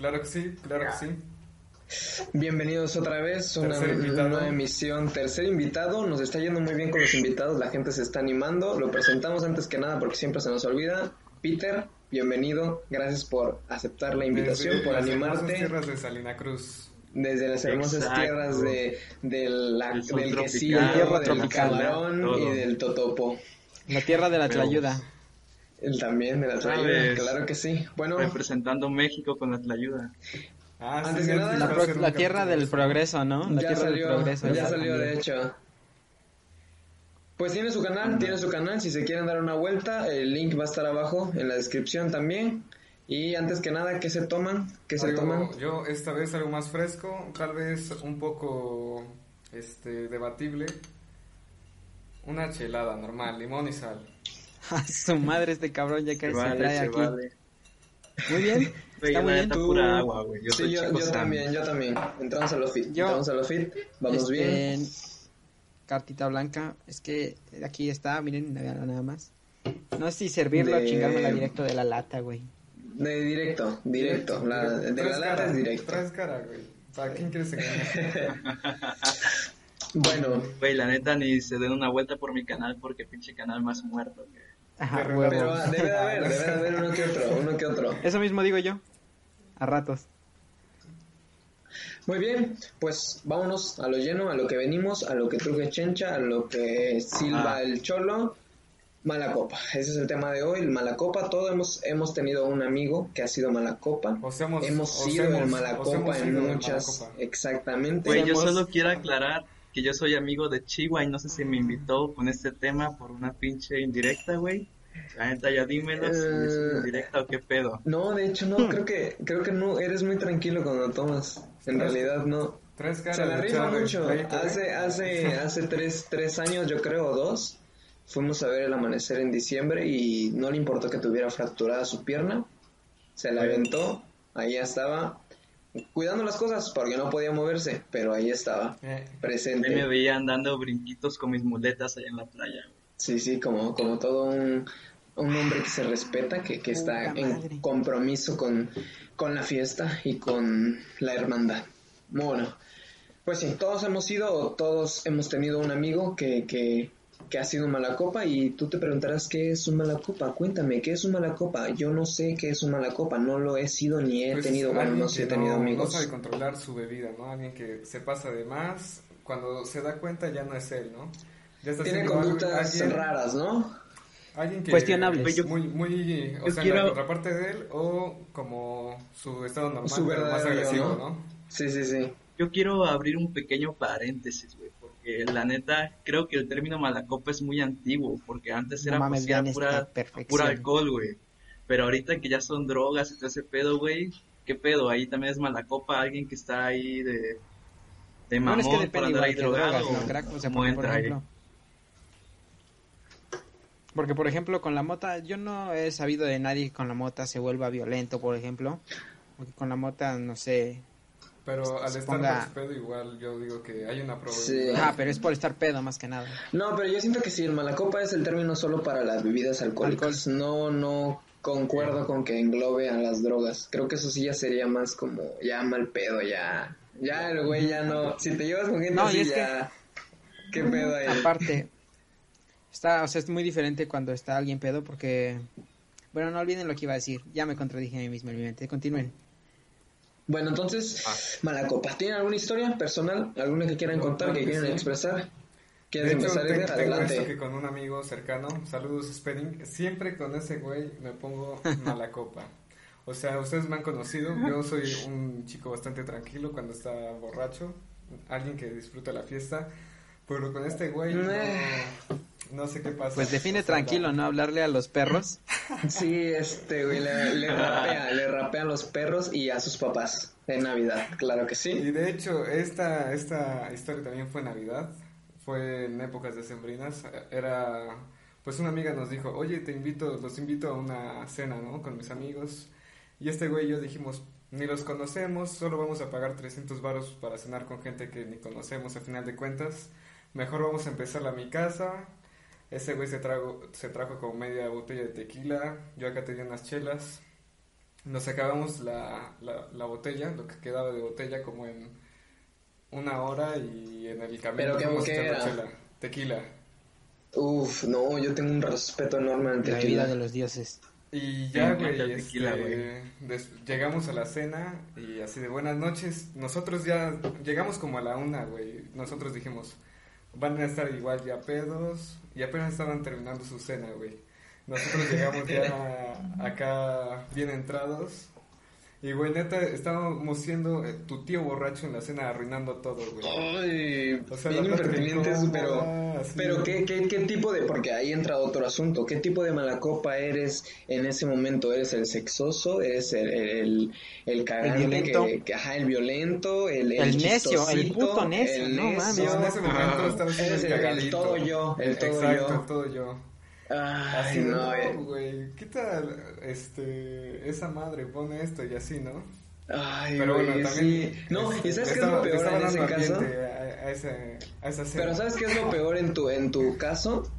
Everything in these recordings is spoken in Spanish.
Claro que sí, claro que sí. Bienvenidos otra vez, una, nueva emisión, tercer invitado, nos está yendo muy bien con los invitados, la gente se está animando, lo presentamos antes que nada porque siempre se nos olvida. Peter, bienvenido, gracias por aceptar la invitación, Desde por las animarte tierras de Salina Cruz. desde las hermosas Exacto. tierras de, de la- del quesillo, del tropical, camarón todo. y del totopo. La tierra de la Pero- tlayuda. El también de la tlayuda, claro que sí. Bueno, Representando México con la tlayuda. Ah, Antes sí, que nada, La, pro- tierra del de- progreso, ¿no? La ya tierra salió, del progreso. ya salió de hecho. Pues tiene su canal, tiene su canal, si se quieren dar una vuelta, el link va a estar abajo en la descripción también. Y antes que nada, ¿qué se toman? ¿Qué se Algo- toman? Yo esta vez algo más fresco, tal vez un poco este debatible. Una chelada normal, limón y sal. A su madre este cabrón ya que Se se, vale, trae se aquí. vale. Muy bien. Está muy la bien. Tú- pura agua, güey. Yo sí, soy yo, también, yo también. Entramos a los fit, Yo- entramos a los fit, vamos Este, bien. Cartita blanca. Es que aquí está, miren, nada nada más. No sé si servirlo De- o chingármela directo de la lata, güey. De directo, directo, la, de la lata cara, es directo. Traes cara, güey. ¿Para quién quieres engañar? Bueno, Güey, la neta ni se den una vuelta por mi canal porque pinche canal más muerto. güey. Ajá, Pero- huevo. pero ah, debe de haber, debe de haber uno que otro, uno que otro. Eso mismo digo yo. A ratos. Muy bien, pues vámonos a lo lleno, a lo que venimos, a lo que truje Chencha, a lo que silba Ajá. el cholo. Mala copa, ese es el tema de hoy, el mala copa. Todos hemos, hemos tenido un amigo que ha sido mala copa. Hemos o sido el mala o copa en muchas. Exactamente. Güey, yo solo quiero aclarar que yo soy amigo de Chihuahua y no sé si me invitó con este tema por una pinche indirecta, güey. La neta, ya dímelo si es Eh. indirecta o qué pedo. No, de hecho no, creo que creo que no, eres muy tranquilo cuando tomas. En realidad no. Se la rifa mucho. Hace, hace, hace tres, tres años, yo creo, o dos, fuimos a ver el amanecer en diciembre y no le importó que tuviera fracturada su pierna. Se la aventó, ahí estaba, cuidando las cosas porque no podía moverse, pero ahí estaba, Eh, A mí me presente. veían dando brinquitos con mis muletas allá en la playa. Sí, sí, como, como todo un, un hombre que se respeta, que, que está en compromiso con, con la fiesta y con la hermandad. Bueno, pues sí, todos hemos ido, o todos hemos tenido un amigo que, que, que ha sido un mala copa y tú te preguntarás qué es un mala copa. Cuéntame, ¿qué es un mala copa? Yo no sé qué es un mala copa, no lo he sido ni he pues, tenido, bueno, no sé, he tenido no- amigos. No sabe controlar su bebida, ¿no? Alguien que se pasa de más, cuando se da cuenta ya no es él, ¿no? Ya está Tiene conductas alguien- raras, ¿no? Alguien que Cuestionables. pues, muy, muy, o yo sea, quiero- la contraparte de él o como su estado normal, Su pero más agresivo, ¿no? ¿no? Sí, sí, sí. Yo quiero abrir un pequeño paréntesis, güey, porque la neta creo que el término malacopa es muy antiguo, porque antes No era mames, pues, pura, pura alcohol, güey. Pero ahorita que ya son drogas y todo ese pedo, güey, ¿qué pedo? Ahí también es malacopa, alguien que está ahí de, de mamón es que por depende andar ahí drogado. drogas, ¿no? Crack, o sea, ¿Cómo porque, por ejemplo... Porque, por ejemplo, con la mota, yo no he sabido de nadie que con la mota se vuelva violento, por ejemplo. Porque con la mota, no sé... Pero al Se estar pedo igual yo digo que hay una Sí. probabilidad. Ah, pero es por estar pedo más que nada. No, pero yo siento que sí, el malacopa es el término solo para las bebidas alcohólicas. No, no concuerdo con que englobe a las drogas. Creo que eso sí ya sería más como ya mal pedo, ya. Ya el güey ya no. Si te llevas con gente No, y así es que- ya. ¿Qué pedo ahí? Aparte, está, o sea, es muy diferente cuando está alguien pedo porque... Bueno, no olviden lo que iba a decir. Ya me contradije a mí mismo en mi mente. Continúen. Bueno, entonces, Ah. malacopa. ¿Tienen alguna historia personal? ¿Alguna que quieran No, contar, claro que que quieran sí. expresar? ¿Quieres De hecho, empezar, tengo esto Adelante. que con un amigo cercano, saludos Spedding, siempre con ese güey me pongo mala copa. O sea, ustedes me han conocido, yo soy un chico bastante tranquilo cuando está borracho, alguien que disfruta la fiesta, pero con este güey no, no sé qué pasa. Pues define tranquilo, ¿no? Hablarle a los perros. Sí, este, güey, le, le rapea, le rapea a los perros y a sus papás en Navidad, claro que sí. Y de hecho, esta, esta historia también fue en Navidad, fue en épocas decembrinas, era, pues una amiga nos dijo, oye, te invito, los invito a una cena, ¿no? Con mis amigos. Y este güey y yo dijimos, ni los conocemos, solo vamos a pagar 300 varos para cenar con gente que ni conocemos a final de cuentas. Mejor vamos a empezar a mi casa. Ese güey se, trago, se trajo como media botella de tequila, yo acá tenía unas chelas. nos acabamos la, la, la botella, lo que quedaba de botella, como en una hora y en el camino ¿Pero qué- era? chela, tequila. Uf, no, yo tengo un respeto enorme ante La tequila. de los dioses. Y ya, güey, tequila, este, des- llegamos a la cena y así de buenas noches. Nosotros ya llegamos como a la una, güey. Nosotros dijimos, van a estar igual ya pedos y apenas estaban terminando su cena, güey. Nosotros llegamos ya acá bien entrados. Y, güey, neta, estábamos siendo eh, tu tío borracho en la cena arruinando todo, güey. Ay, O sea, bien impertinentes, pero, pero ¿qué, qué, ¿qué tipo de, porque ahí entra otro asunto, qué tipo de malacopa eres en ese momento? ¿Eres el sexoso? ¿Eres el, el, el cagante? violento. Que, que- ajá, el violento, el, El necio, el puto necio, el no necio. mames, No, en ese momento Eres el el- el todo yo, el todo Exacto, yo. el todo yo. Ay, Así no, no, eh. güey, quita este, esa madre, pone esto y así, ¿no? Ay, Pero bueno, también... sí. No, ¿y sabes qué es lo peor en ese caso? A, a ese- a esa. Pero ¿sabes qué es lo peor en tu, en tu caso?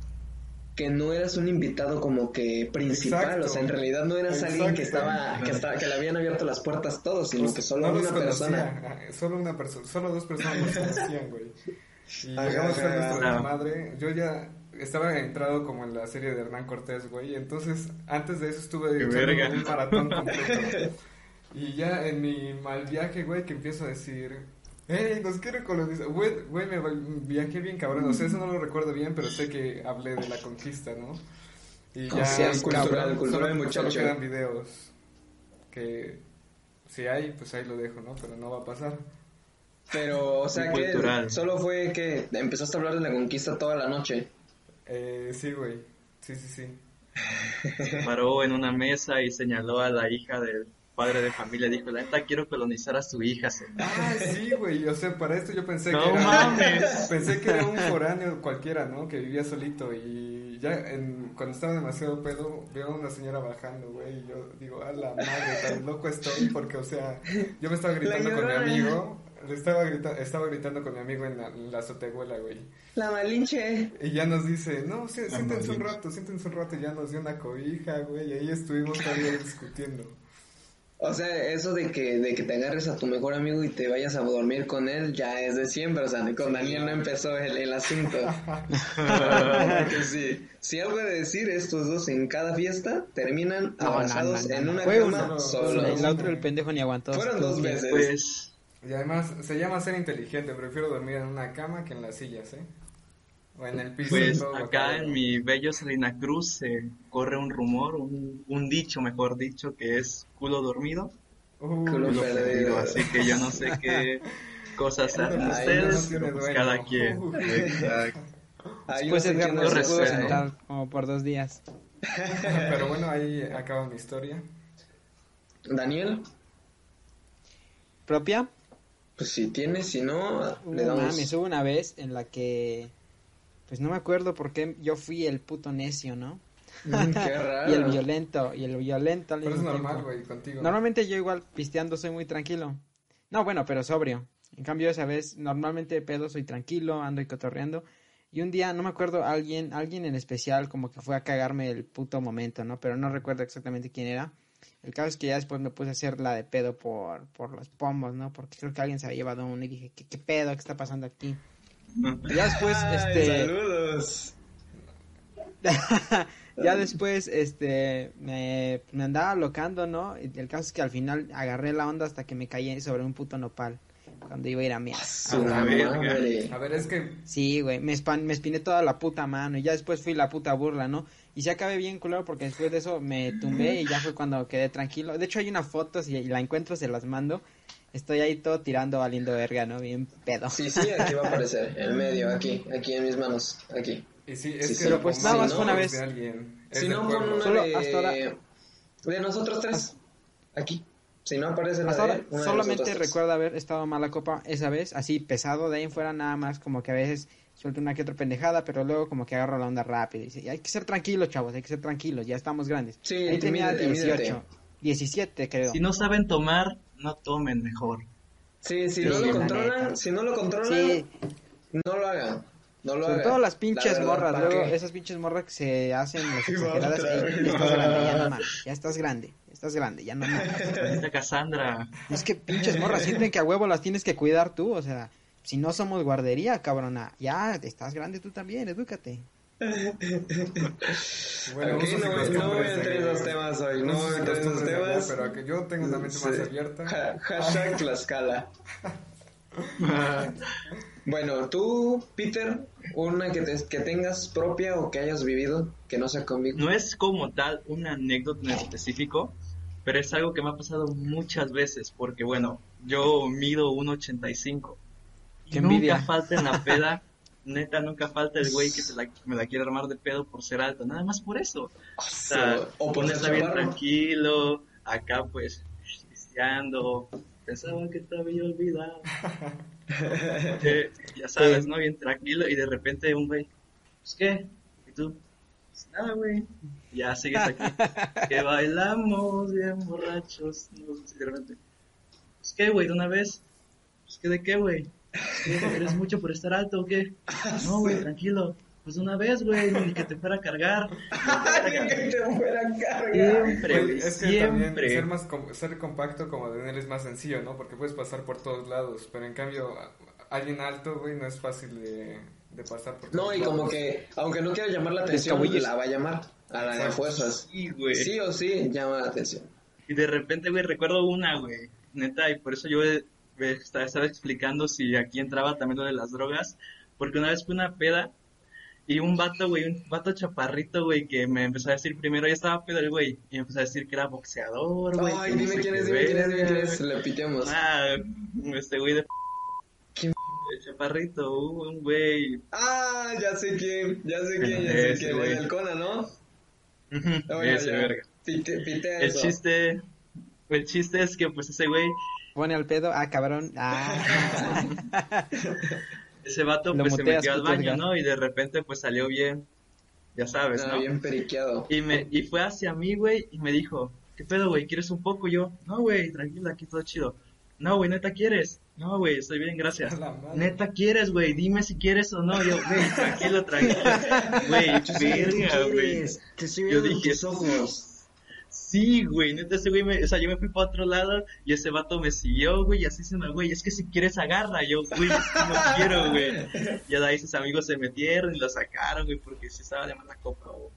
Que no eras un invitado como que principal, Exacto. o sea, en realidad no eras alguien que Exacto. estaba, que estaba, que le habían abierto las puertas todos, sino Pues, que solo no una persona. conocía, Solo una persona, solo dos personas los conocían, güey. Y llegamos a nuestra madre. Yo ya estaba entrado como en la serie de Hernán Cortés, güey. Entonces, antes de eso estuve echando verga. un maratón completo. y ya en mi mal viaje, güey, que empiezo a decir, hey, nos quiere colonizar. Güey, güey, me viajé bien cabrón. O sea, eso no lo recuerdo bien, pero sé que hablé de la conquista, ¿no? Y O ya, sea, es cultural, cabrón, cultural, solo, muchacho. solo quedan videos que si hay, pues ahí lo dejo, ¿no? Pero no va a pasar. Pero, o sea, que solo fue que empezaste a hablar de la conquista toda la noche. Eh, sí, güey. Sí, sí, sí. Se paró en una mesa y señaló a la hija del padre de familia. Dijo, la neta quiero colonizar a su hija. señor". Ah, sí, güey. O sea, para esto yo pensé No que era... mames. Pensé que era un foráneo cualquiera, ¿no? Que vivía solito y ya en, cuando estaba demasiado pedo veo a una señora bajando, güey, y yo digo, a la madre, tan loco estoy porque, o sea, yo me estaba gritando con mi amigo, estaba, grita- estaba gritando con mi amigo en la, en la azotehuela, güey. La malinche. Y ya nos dice, no, sí, siéntense un rato, siéntense un rato, y ya nos dio una cobija, güey, y ahí estuvimos todavía discutiendo. O sea, eso de que, de que te agarres a tu mejor amigo y te vayas a dormir con él ya es de siempre. O sea, con Daniel no empezó el, el asunto. Sí, si algo he de decir, estos dos en cada fiesta terminan No, abrazados no, no, en una Fue cama uno, solos. El otro, el pendejo, ni aguantó. Fueron dos bien. veces. Pues Y además, se llama ser inteligente, prefiero dormir en una cama que en las sillas, ¿eh? O en el piso. Pues todo acá en mi bello Salina Cruz se corre un rumor, un, un dicho, mejor dicho, que es culo dormido, Uh, Culo culo perdido. perdido. Así que yo no sé qué cosas hacen Ay, ustedes, no tiene pero pues cada quien. Uh. Exacto. Después no por dos días. Pero bueno, ahí acaba mi historia. Daniel, ¿Propia? Pues si tienes, si no, le No damos. mames, hubo una vez en la que... Pues no me acuerdo por qué yo fui el puto necio, ¿no? Mm, Qué raro. Y el violento, y el violento Pero es normal, güey, contigo. Normalmente yo igual pisteando soy muy tranquilo. No, bueno, pero sobrio. En cambio esa vez, normalmente pedo soy tranquilo, ando y cotorreando. Y un día, no me acuerdo, alguien, alguien en especial como que fue a cagarme el puto momento, ¿no? Pero no recuerdo exactamente quién era. El caso es que ya después me puse a hacer la de pedo por, por los pomos, ¿no? Porque creo que alguien se había llevado uno y dije, ¿qué, qué pedo? ¿Qué está pasando aquí? Y ya después, Ay, este... Saludos. ya después, este, me, me andaba locando, ¿no? Y el caso es que al final agarré la onda hasta que me caí sobre un puto nopal. Cuando iba a ir a la verga. madre. A ver, es que Sí, güey, me, espan- me espiné toda la puta mano y ya después fui la puta burla, ¿no? Y se acabé bien culero porque después de eso me tumbé y ya fue cuando quedé tranquilo. De hecho hay una foto, si la encuentro se las mando. Estoy ahí todo tirando, valiendo verga, ¿no? Bien pedo. Sí, sí, aquí va a aparecer. En medio, aquí, aquí en mis manos, aquí. Y sí, es Sí, que pero pues nada más fue una vez. Si no, pon una Solo de... hasta ahora- de nosotros tres. Aquí. Si no aparece la ahora de solamente recuerdo haber estado mala copa esa vez, así pesado, de ahí en fuera nada más como que a veces suelto una que otra pendejada, pero luego como que agarro la onda rápido y dice, hay que ser tranquilos, chavos, hay que ser tranquilos, ya estamos grandes. Sí, ahí tenía mídete, 18, mídete. 17 creo. Si no saben tomar, no tomen mejor. Sí, si Sí, no lo la controlan, si no lo controlan, Sí, no lo hagan. No lo Sobre haga. todo las La pinches morras, ¿para luego qué? esas pinches morras que se hacen las exageradas. otra "Ey, vez. ya estás grande, ya no mames, ya estás grande, ya estás grande, ya no. Esta Cassandra. Es que pinches morras sienten que a huevo las tienes que cuidar tú, o sea, si no somos guardería, cabrona, ya estás grande tú también, edúcate. Bueno, y no, no voy a entrar en esos temas hoy, no usos voy a entrar en esos costumbres de allá, temas. pero que yo tengo una mente más abierta. Ha- hashtag Tlaxcala. Bueno, tú, Peter, una que, te- que tengas propia o que hayas vivido, que no sea conmigo. No es como tal una anécdota en específico, pero es algo que me ha pasado muchas veces, porque bueno, yo mido 1.85. Qué nunca envidia. falta en la peda, neta, nunca falta el güey que se la- me la quiere armar de pedo por ser alto, nada más por eso. O sea, o está bien tranquilo, acá pues, pisteando, pensaba que te había olvidado. Eh, ya sabes, ¿no? Bien tranquilo, y de repente un güey, pues qué, y tú, pues nada, güey, ya sigues aquí, que bailamos bien borrachos, no, y de repente, pues qué, güey, de una vez, pues qué de qué, güey, ¿Qué, ¿eres mucho por estar alto o qué? No, güey, tranquilo, pues una vez, güey, ni que te fuera a cargar, Alguien que te fuera a cargar. siempre, Güey, güey, es que también siempre. ser más com- ser compacto como de él es más sencillo, ¿no? Porque puedes pasar por todos lados, pero en cambio alguien alto, güey, no es fácil de, de pasar por No, y como que, aunque no quiera llamar la atención, la va a llamar a la de fuerzas. Sí, güey. Sí o sí, llama la atención. Y de repente, güey, recuerdo una, güey, neta, y por eso yo estaba, estaba explicando si aquí entraba también lo de las drogas, porque una vez fue una peda y un vato, güey, un vato chaparrito, güey, que me empezó a decir primero, ya estaba pedo el güey, y me empezó a decir que era boxeador, güey. Ay, dime quién es, dime quién es, dime quién es. Le piteamos. Ah, este güey de... ¿Quién? El chaparrito, hubo un güey... Ah, ya sé quién, ya sé quién, ya sé Ese, quién. güey. El Kona, ¿no? Ujú, Oh, ya, ese ya. verga. Pite, pitea El eso. chiste... El chiste es que, pues, ese güey Pone al pedo, ah, cabrón, ah. Ese vato Lo pues se metió al puto baño. ¿no? Y de repente pues salió bien, ya sabes, ¿no? bien periqueado. Y me y fue hacia mí, güey, y me dijo, ¿qué pedo, güey? ¿Quieres un poco? Y yo, no, güey, tranquilo, aquí todo chido. No, güey, neta quieres. No, güey, estoy bien, gracias. Neta quieres, güey, dime si quieres o no. Yo, güey, tranquilo, tranquilo. Güey, verga, güey. Te estoy Yo viendo dije, ojos. Sí, güey, neta, ese güey, me, o sea, yo me fui para otro lado y ese vato me siguió, güey, y así se me, güey, es que si quieres agarra, yo, güey, no quiero, güey. Ya de ahí sus amigos se metieron y lo sacaron, güey, porque si estaba de mala copa o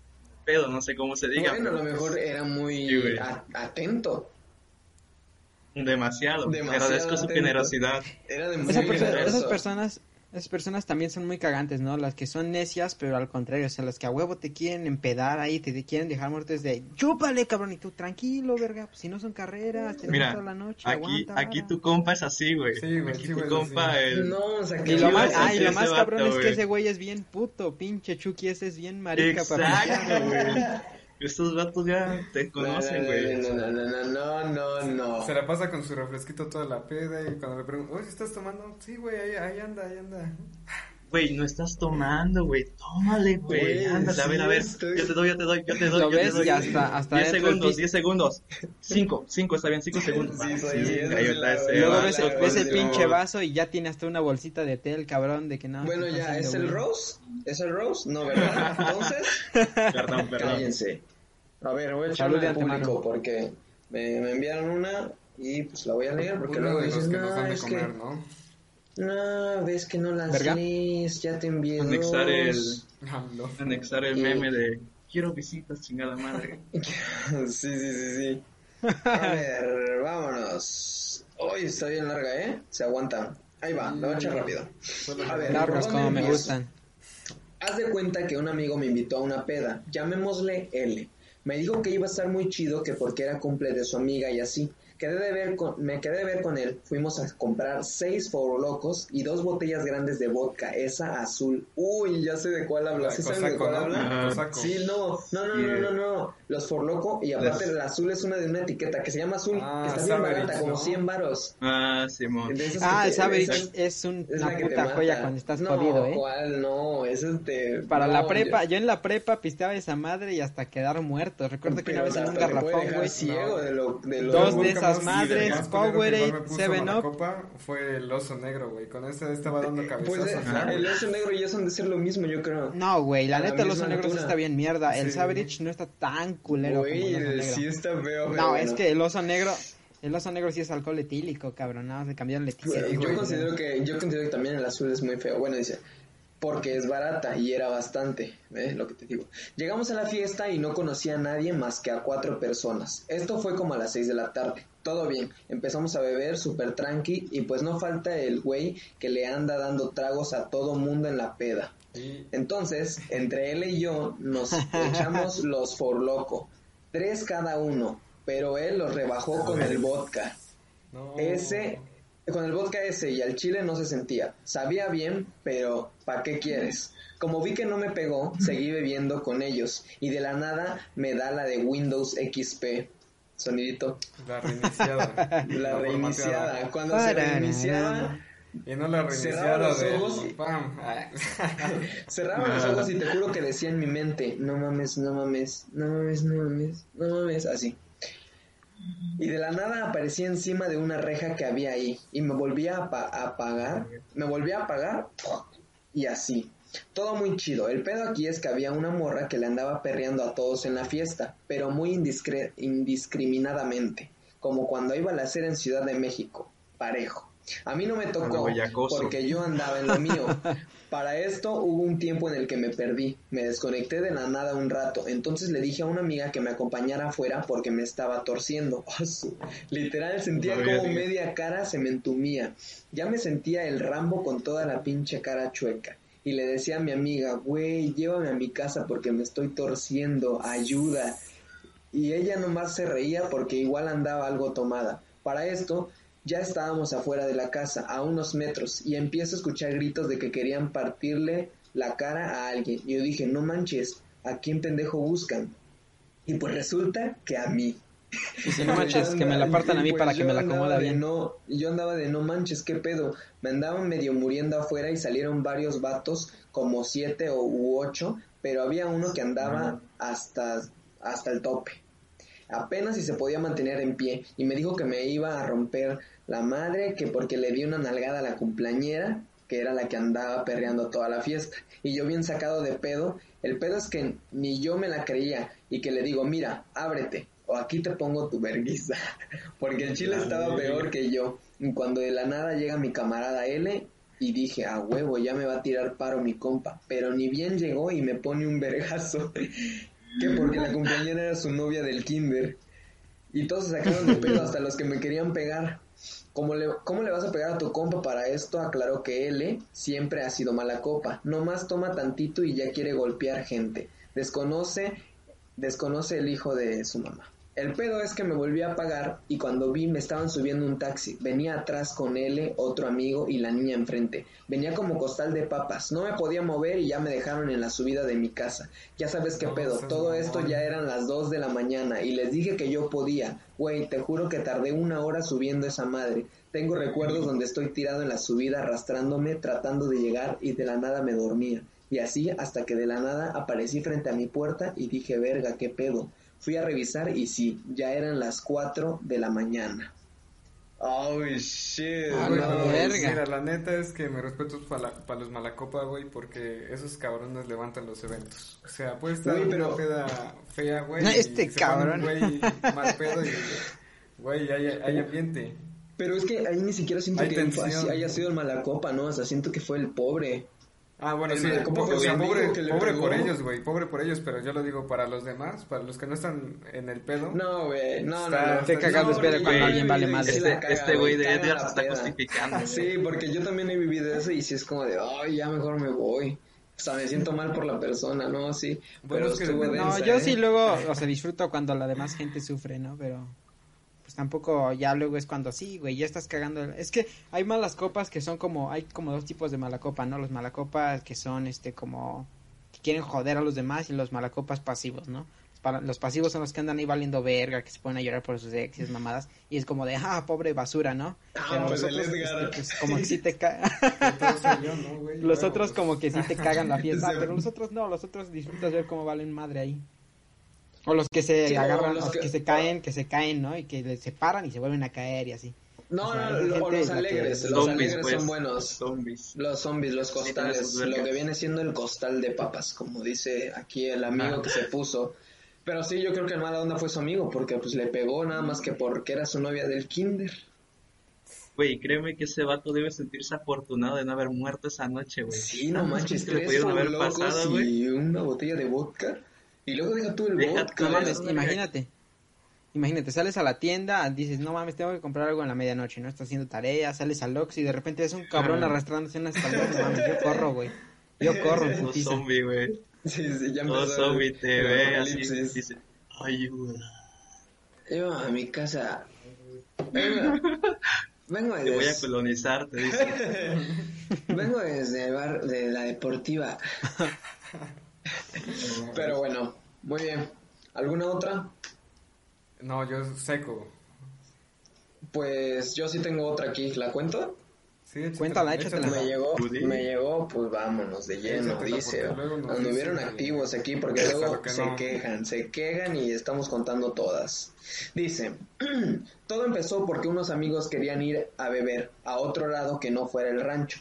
pedo, no sé cómo se diga. Bueno, a lo mejor era Sí, muy güey. a- atento. Demasiado, Demasiado agradezco su generosidad. Era de muy Esa esas personas, esas personas también son muy cagantes, ¿no? Las que son necias, pero al contrario, o sea, las que a huevo te quieren empedar ahí, te, te quieren dejar muertos de, chúpale, cabrón, y tú, tranquilo, verga, pues si no son carreras, tenemos Mira, toda la noche, Aquí, aguanta, aquí vara". tu compa es así, güey. Sí, güey, Aquí sí, tu güey, compa, sí. el... No, o sea, que Y lo más, ay, sí, lo más cabrón vato, es que güey. ese güey es bien puto, pinche Chucky, ese es bien marica para Exacto, güey. Estos vatos ya te conocen, güey. No, no, no, no, no, no, no. Se la pasa con su refresquito toda la peda y cuando le pregunto, oye, ¿estás tomando? Sí, güey, ahí, ahí anda, ahí anda. Güey, no estás tomando, güey. Tómale, güey. Ándale, a ver, a ver. estoy- Yo te doy, yo te doy, yo te doy. Lo yo te doy. y hasta, hasta 10 dentro del segundos, pi- 10 segundos. 5, 5, está bien, 5 segundos. Sí, Sí. Luego ves, la ves el pinche vaso y ya tiene hasta una bolsita de té, el cabrón, de que no. Bueno, ya, ¿es el. Rose? ¿Es el Rose? No, ¿verdad? Entonces, Perdón, perdón. cállense. A ver, voy a echar Salud de al público porque me, me enviaron una y pues la voy a leer porque Uno luego de los dices, no, es comer, que, ¿no? No, ves que no las ¿Verga? lees, ya te envié Anexar el, dos. AMLO. anexar el meme de quiero visitas, chingada madre. sí, sí, sí, sí. A ver, vámonos. Hoy está bien larga, ¿eh? Se aguanta. Ahí va, lo voy a echar rápido. A ver, Largos ¿por como me gustan. Haz de cuenta que un amigo me invitó a una peda, llamémosle L. Me dijo que iba a estar muy chido que porque era cumple de su amiga y así. Quedé de ver con, me quedé de ver con él. Fuimos a comprar seis locos y dos botellas grandes de vodka, esa azul. Uy, ya sé de cuál hablas. ¿Sí saben de cuál ¿no? habla? Sí, no, no, no, no, no, no. Los Forloco y aparte el azul es una de una etiqueta que se llama azul, Ah, que está bien barata, como ¿no? 100 varos. Ah, Simón. Esas Ah, el te- Saberich esas- es un- es una puta joya cuando estás no, jodido, ¿eh? ¿cuál? No, es de... Para la prepa, yo- yo en la prepa pisteaba esa madre y hasta quedar muerto. Recuerdo que una vez en un garrafón, güey, ciego de lo, de lo dos de nunca igual me Powerade, Seven Up. copa fue el oso negro, güey. Con este estaba dando Pues cabezazos. eh, ya, güey. el oso negro y eso han de ser lo mismo, yo creo. No, güey, la la neta, el oso negro sí está bien mierda. El Sí. Savage no está tan culero como Güey, el oso negro. sí está feo. No, bueno. es que el oso negro, el oso negro sí es alcohol etílico, cabrón. Nada más de cambiar el etílico. Güey, yo considero que yo considero que también el azul es muy feo. Bueno, dice, porque es barata y era bastante, ¿ves lo que te digo? Llegamos a la fiesta y no conocía a nadie más que a cuatro personas. Esto fue como a las seis de la tarde. Todo bien, empezamos a beber súper tranqui y pues no falta el güey que le anda dando tragos a todo mundo en la peda. Entonces, entre él y yo nos echamos los for loco, tres cada uno, pero él los rebajó con el vodka. no. Ese, con el vodka ese y al chile no se sentía. Sabía bien, pero ¿para qué quieres? Como vi que no me pegó, seguí bebiendo con ellos y de la nada me da la de Windows XP. Sonidito. La reiniciada. La reiniciada. formateada. Cuando se reiniciaba, Y no la Cerraba reiniciada los de ojos. ¡Pam! Ah. cerraba los ojos y te juro que decía en mi mente, no mames, no mames, no mames, no mames, no mames, así. Y de la nada aparecía encima de una reja que había ahí y me volvía a, apa- a apagar, me volvía a apagar y así. Todo muy chido. El pedo aquí es que había una morra que le andaba perreando a todos en la fiesta, pero muy indiscre- indiscriminadamente, como cuando iba a la cera en Ciudad de México, parejo. A mí no me tocó porque yo andaba en lo mío. Para esto hubo un tiempo en el que me perdí, me desconecté de la nada un rato, entonces le dije a una amiga que me acompañara afuera porque me estaba torciendo. Ah, Literal sentía No, como media cara se me entumía. Ya me sentía el Rambo con toda la pinche cara chueca. Y le decía a mi amiga, güey, llévame a mi casa porque me estoy torciendo, ayuda. Y ella nomás se reía porque igual andaba algo tomada. Para esto, ya estábamos afuera de la casa, a unos metros, y empiezo a escuchar gritos de que querían partirle la cara a alguien. Y yo dije, no manches, ¿a quién pendejo buscan? Y pues resulta que a mí. Y si no manches, que me la partan a mí pues para que me la acomoda bien. No, yo andaba de no manches, qué pedo. Me andaban medio muriendo afuera y salieron varios vatos, como siete o u ocho, pero había uno que andaba hasta, hasta el tope. Apenas si se podía mantener en pie y me dijo que me iba a romper la madre, que porque le di una nalgada a la cumpleañera, que era la que andaba perreando toda la fiesta. Y yo bien sacado de pedo, el pedo es que ni yo me la creía y que le digo, mira, ábrete o aquí te pongo tu verguiza. Porque el chile estaba peor que yo. Y cuando de la nada llega mi camarada L y dije, a huevo, ya me va a tirar paro mi compa. Pero ni bien llegó y me pone un vergazo. que porque la compañera era su novia del kinder. Y todos se sacaron de pedo hasta los que me querían pegar. ¿Cómo le, ¿Cómo le vas a pegar a tu compa para esto? Aclaró que L siempre ha sido mala copa. Nomás toma tantito y ya quiere golpear gente. Desconoce, desconoce el hijo de su mamá. El pedo es que me volví a pagar y cuando vi me estaban subiendo un taxi. Venía atrás con L, otro amigo y la niña enfrente. Venía como costal de papas. No me podía mover y ya me dejaron en la subida de mi casa. Ya sabes qué pedo. Todo esto ya eran las 2 de la mañana y les dije que yo podía. Güey, te juro que tardé una hora subiendo esa madre. Tengo recuerdos donde estoy tirado en la subida arrastrándome, tratando de llegar y de la nada me dormía. Y así hasta que de la nada aparecí frente a mi puerta y dije, verga, qué pedo. Fui a revisar y sí, ya eran las 4 de la mañana. Oh, shit. Ah, Güey, verga. Mira, la neta es que me respeto para los Malacopa, güey, porque esos cabrones levantan los eventos. O sea, puede estar Güey, pero- una peda fea, güey. No, este cabrón. Güey, mal pedo y, güey, hay, hay ambiente. Pero es que ahí ni siquiera siento Hay que tensión. haya sido el malacopa, ¿no? O sea, siento que fue el pobre. Ah, bueno, sí, fue o sea, pobre, pobre por ellos, güey, pobre por ellos, pero yo lo digo para los demás, para los que no están en el pedo. No, güey, no, no, Está- no. Qué cagado No, es ver porque cuando alguien vale sí Este, este güey de caga Edgar se está justificando. Sí, porque yo también he vivido eso y sí es como de, ay, ya mejor me voy. O sea, me siento mal por la persona, ¿no? Sí, Bueno, pero es que. No, densa, yo ¿eh? sí luego, o sea, disfruto cuando la demás gente sufre, ¿no? Pero pues tampoco ya luego es cuando sí, güey, ya estás cagando. Es que hay malas copas que son como, hay como dos tipos de mala copa, ¿no? Los malacopas que son, este, como, que quieren joder a los demás y los malacopas pasivos, ¿no? Para, los pasivos son los que andan ahí valiendo verga, que se ponen a llorar por sus exes, mamadas, y es como de, ah, pobre basura, ¿no? Ah, pues los otros, este, pues, como que sí te ca- Todo soy yo, ¿no, los otros pues, como que sí te cagan la fiesta, pero los otros no, los otros disfrutas ver cómo valen madre ahí. O los que se Sí, agarran, los los que- que... se caen, que se caen, ¿no? Y que se paran y se vuelven a caer y así. No, O sea, no, o los que- alegres, los Zombies, alegres pues. son buenos. Zombies. Los zombies, los costales, lo que viene siendo el costal de papas, como dice aquí el amigo Ah. que se puso. Pero sí, yo creo que el mala onda fue su amigo, porque pues le pegó nada más que porque era su novia del kinder. Güey, créeme que ese vato debe sentirse afortunado de no haber muerto esa noche, güey. Sí, no manches, que le tres pudieron haber locos pasado, güey. y una botella de vodka. Y luego deja tú el Deja vodka. No mames, imagínate. Imagínate, sales a la tienda, dices, no mames, tengo que comprar algo en la medianoche, ¿no? Estás haciendo tarea, sales al Ox y de repente ves un cabrón Ah. arrastrándose una escalera, no mames, yo corro, güey. Yo corro en putiza. zombie, güey. Sí, sí, ya Todo zombie te ve así. Dice, ayuda. Yo a mi casa. Vengo, vengo Te voy a desde, colonizar, te dice. vengo desde el bar de la deportiva. Pero bueno, muy bien. ¿Alguna otra? No, yo seco. Pues yo sí tengo otra aquí. ¿La cuento? Sí, échatela, Cuéntala, échatela. Me llegó, me llegó, pues vámonos de lleno, Échatela, dice. Anduvieron activos aquí porque luego que se no. quejan, se quejan y estamos contando todas. Dice, todo empezó porque unos amigos querían ir a beber a otro lado que no fuera el rancho.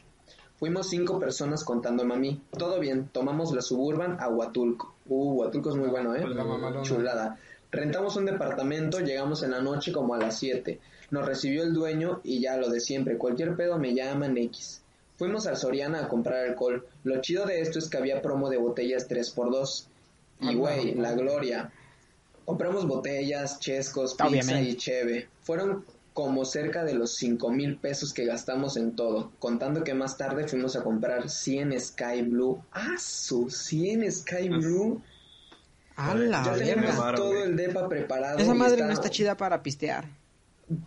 Fuimos cinco personas contándome a mí. Todo bien, tomamos la Suburban a Huatulco. Uh, Huatulco es muy bueno, ¿eh? Mamalona. Chulada. Rentamos un departamento, llegamos en la noche como a las 7. Nos recibió el dueño y ya lo de siempre, cualquier pedo me llaman X. Fuimos al Soriana a comprar alcohol. Lo chido de esto es que había promo de botellas 3x2. Y Ah, güey, claro. la gloria. Compramos botellas, chescos, pizza Obviamente. y cheve. Fueron como cerca de los 5 mil pesos que gastamos en todo, contando que más tarde fuimos a comprar 100 Sky Blue. ¡Ah, su 100 Sky Ah, Blue! A la Ya. Varo, todo güey. el depa preparado. Esa madre está- no está chida para pistear.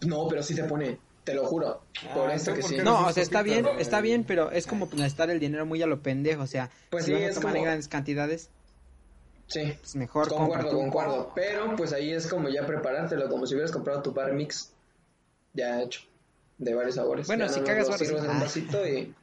No, pero sí te pone, te lo juro. Por Ah, eso que ¿por sí. No, o sea, está bien, está bien, pero es como gastar el dinero muy a lo pendejo, o sea, Pues si sí, vas a tomar como- en grandes cantidades, Sí, pues mejor concuerdo, concuerdo. Pero pues ahí es como ya preparártelo, como si hubieras comprado tu par mix ya hecho, de varios sabores. Bueno, Ya si más cagas lo varios- sirves en un vasito y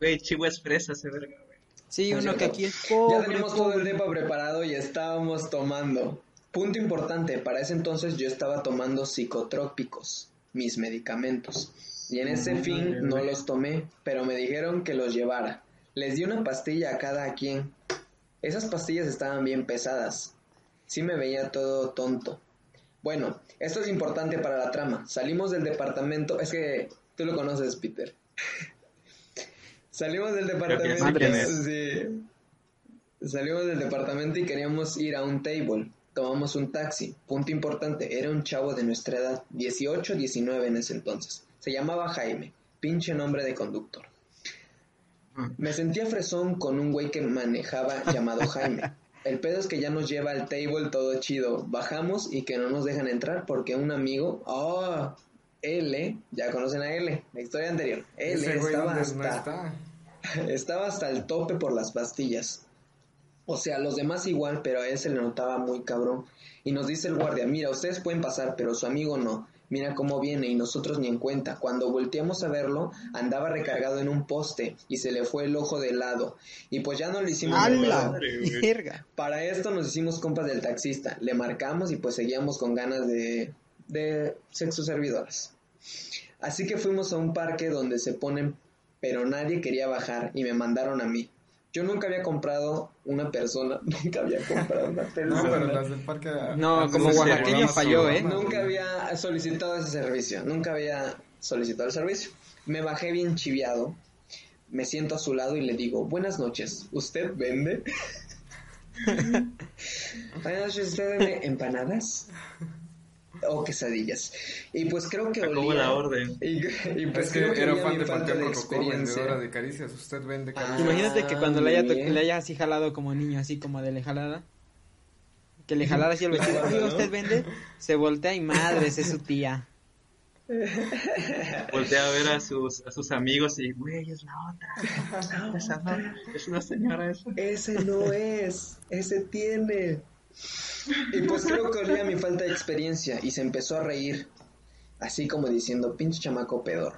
Güey, chivo es fresa ese verga, güey. Sí, uno que aquí es pobre, Ya teníamos todo el depa preparado y estábamos tomando. Punto importante, para ese entonces yo estaba tomando psicotrópicos, mis medicamentos. Y en ese fin no los tomé, pero me dijeron que los llevara. Les di una pastilla a cada quien. Esas pastillas estaban bien pesadas. Sí me veía todo tonto. Bueno, esto es importante para la trama. Salimos del departamento, es que tú lo conoces, Peter. Salimos del departamento. sí. Salimos del departamento y queríamos ir a un table. Tomamos un taxi. Punto importante, era un chavo de nuestra edad, 18, 19 en ese entonces. Se llamaba Jaime, pinche nombre de conductor. Me sentía fresón con un güey que manejaba llamado Jaime. El pedo es que ya nos lleva al table todo chido. Bajamos y que no nos dejan entrar porque un amigo, oh, L, ya conocen a L, la historia anterior. L Ese estaba ¿dónde no hasta, está. estaba hasta el tope por las pastillas. O sea, los demás igual, pero a él se le notaba muy cabrón. Y nos dice el guardia, mira, ustedes pueden pasar, pero su amigo no. Mira cómo viene y nosotros ni en cuenta. Cuando volteamos a verlo, andaba recargado en un poste y se le fue el ojo de lado. Y pues ya no le hicimos ¡A de la pedo. madre, güey! verga! Para esto nos hicimos compas del taxista. Le marcamos y pues seguíamos con ganas de, de sexo servidoras. Así que fuimos a un parque donde se ponen, pero nadie quería bajar y me mandaron a mí. Yo nunca había comprado una persona, nunca había comprado una persona. No, pero las del parque. No, como oaxaqueño falló, ¿eh? Nunca había solicitado ese servicio, nunca había solicitado el servicio. Me bajé bien chiviado, me siento a su lado y le digo, buenas noches, ¿usted vende? buenas noches, ¿usted vende empanadas? O quesadillas. Y pues creo que Acabó olía... la orden. Y, y pues Es que creo que era fan de falta Panteón de Rococó, vendedora experiencia. de caricias. Usted vende Ah. Imagínate que cuando le haya, le haya así jalado como niño, así como de le jalada, que le jalara así el vestido, Claro, "Oiga, ¿no? ¿usted vende? Se voltea y madres, es su tía. Voltea a ver a sus, a sus amigos y, güey, es la otra. No, esa no, es una señora esa. Ese no es, ese tiene. Y pues creo que olía mi falta de experiencia y se empezó a reír, así como diciendo, pinche chamaco pedor.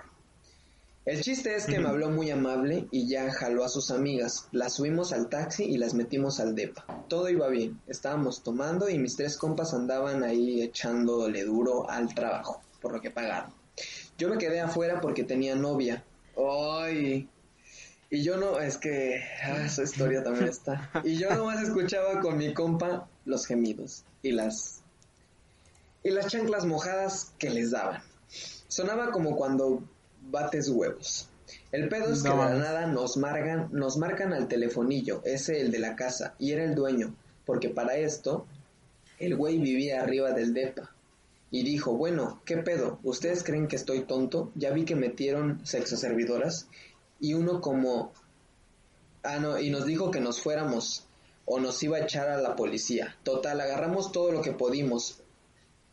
El chiste es que me habló muy amable y ya jaló a sus amigas. Las subimos al taxi y las metimos al depa. Todo iba bien. Estábamos tomando y mis tres compas andaban ahí echándole duro al trabajo, por lo que pagaron. Yo me quedé afuera porque tenía novia. ¡Ay! Y yo no, es que ah, esa historia también está. Y yo nomás escuchaba con mi compa los gemidos y las y las chanclas mojadas que les daban. Sonaba como cuando bates huevos. El pedo es que de la nada nos marcan, nos marcan al telefonillo, ese el de la casa, y era el dueño, porque para esto el güey vivía arriba del depa. Y dijo, bueno, ¿qué pedo? ¿Ustedes creen que estoy tonto? Ya vi que metieron sexoservidoras y uno como... Ah, no, y nos dijo que nos fuéramos o nos iba a echar a la policía. Total, agarramos todo lo que pudimos.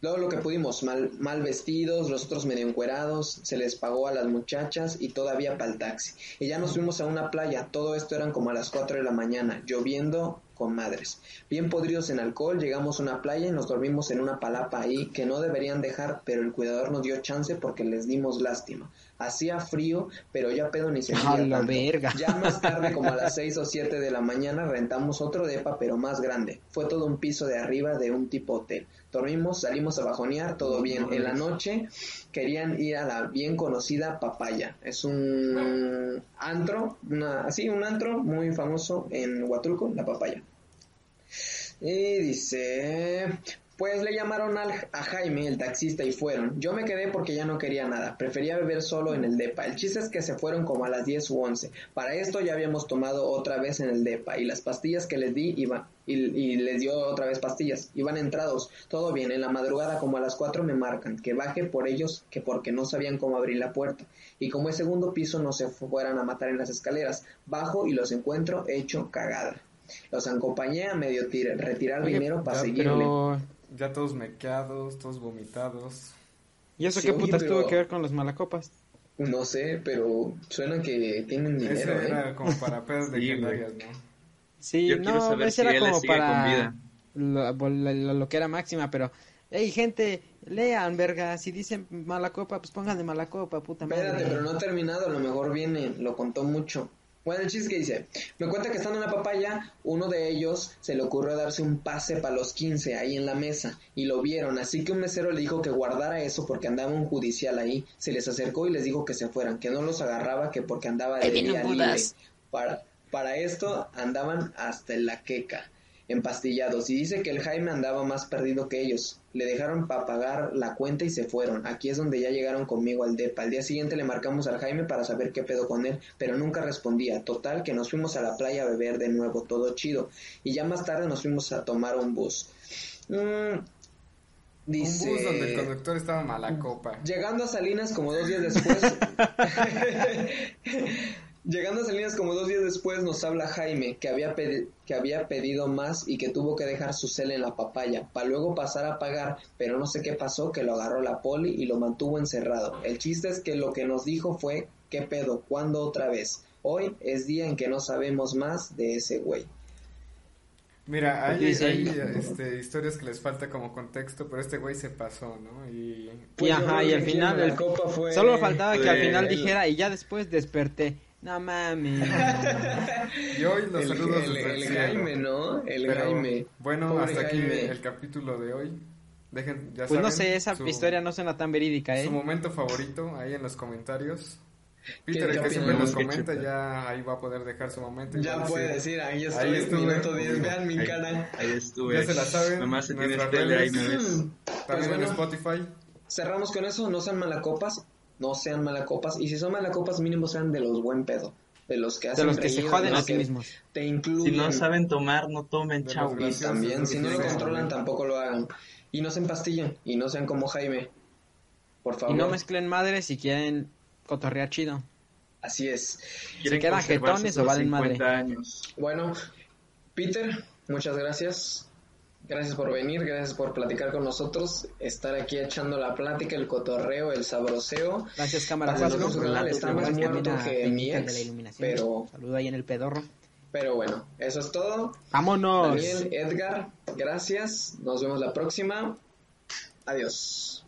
Todo lo que pudimos, mal, mal vestidos, los otros medio encuerados, se les pagó a las muchachas y todavía para el taxi. Y ya nos fuimos a una playa, todo esto eran como a las 4 de la mañana, lloviendo con madres. Bien podridos en alcohol, llegamos a una playa y nos dormimos en una palapa ahí que no deberían dejar, pero el cuidador nos dio chance porque les dimos lástima. Hacía frío, pero ya pedo ni se A la verga. Ya más tarde, como a las 6 o 7 de la mañana, rentamos otro depa, pero más grande. Fue todo un piso de arriba de un tipo hotel. Dormimos, salimos a bajonear, todo bien. En la noche querían ir a la bien conocida Papaya. Es un antro, una, así, un antro muy famoso en Huatulco, la Papaya. Y dice, pues le llamaron al, a Jaime, el taxista, y fueron. Yo me quedé porque ya no quería nada, prefería beber solo en el DEPA. El chiste es que se fueron como a las 10 u 11. Para esto ya habíamos tomado otra vez en el DEPA y las pastillas que les di iban, y, y les dio otra vez pastillas. Iban entrados, todo bien. En la madrugada como a las 4 me marcan que baje por ellos que porque no sabían cómo abrir la puerta. Y como es segundo piso no se fueran a matar en las escaleras. Bajo y los encuentro hecho cagada. Los acompañé a medio tir- retirar Oye, dinero para seguirle. Pero... Ya todos mequeados, todos vomitados. ¿Y eso Sí, qué oye, putas pero- tuvo que ver con los malacopas? No sé, pero suena que tienen Ese dinero, ¿eh? era como para pedas Sí, legendarias, ¿no? Sí, Yo no, saber ese si era como para. Lo, lo- lo- lo que era máxima, pero... Hey, gente, lean, verga. Si dicen mala copa, pues pongan de mala copa, puta madre. Espérate, pero no ha terminado, a lo mejor viene, lo contó mucho. Bueno, el chiste que dice, me cuenta que estando en la papaya, uno de ellos se le ocurrió darse un pase para los 15 ahí en la mesa y lo vieron, así que un mesero le dijo que guardara eso porque andaba un judicial ahí, se les acercó y les dijo que se fueran, que no los agarraba, que porque andaba de día libre. Para, para esto andaban hasta en la queca, empastillados, y dice que el Jaime andaba más perdido que ellos. Le dejaron para pagar la cuenta y se fueron. Aquí es donde ya llegaron conmigo al DEPA. Al día siguiente le marcamos al Jaime para saber qué pedo con él, pero nunca respondía. Total, que nos fuimos a la playa a beber de nuevo, todo chido. Y ya más tarde nos fuimos a tomar un bus. Mm, dice... Un bus donde el conductor estaba mala copa. Llegando a Salinas como dos días después. Llegando a Salinas como dos días después nos habla Jaime que había, que había pedido más y que tuvo que dejar su cel en la papaya para luego pasar a pagar, pero no sé qué pasó, que lo agarró la poli y lo mantuvo encerrado. El chiste es que lo que nos dijo fue, ¿qué pedo? ¿Cuándo otra vez? Hoy es día en que no sabemos más de ese güey. Mira, hay, este, historias que les falta como contexto, pero este güey se pasó, ¿no? Y Y Pues ajá, y al final el- copa fue- Solo faltaba que al final dijera y ya después desperté. No mames. Y hoy los el, saludos el- el cielo. Jaime, ¿no? El Pero, Jaime. Bueno, Pobre hasta aquí Jaime. el capítulo de hoy. Dejen, ya Pues no sé, esa su- historia no suena tan verídica, ¿eh? Su momento favorito ahí en los comentarios. ¿Qué- Peter, el que siempre nos comenta, ya ahí va a poder dejar su momento. Ya puede decir, ahí estoy, Ahí estuve. minuto 10, vean mi Ahí- cara. Ahí estuve. Ya se la saben, Nomás tienes nuestras tele ahí me ves. También Pues bueno. en Spotify. Cerramos con eso, no sean malacopas, no sean malacopas, y si son malacopas mínimo sean de los buen pedo, de los que hacen De los que se joden de a sí mismos. Te Si incluyen. no saben tomar, no tomen, los y también, si no lo controlan, tampoco lo hagan. Y no se empastillen, y no sean como Jaime. Por favor. Y no mezclen madres si quieren cotorrear chido. Así es. ¿Quieren quedan jetones o valen 50 madre? años. Bueno, Peter, muchas gracias. Gracias por venir, gracias por platicar con nosotros, estar aquí echando la plática, el cotorreo, el sabroseo. Gracias, cámara 4. nosotros, carnal, está más muerto que mi ex, pero- Saludo ahí en el pedorro. Pero bueno, eso es todo. ¡Vámonos! Daniel, Edgar, gracias. Nos vemos la próxima. Adiós.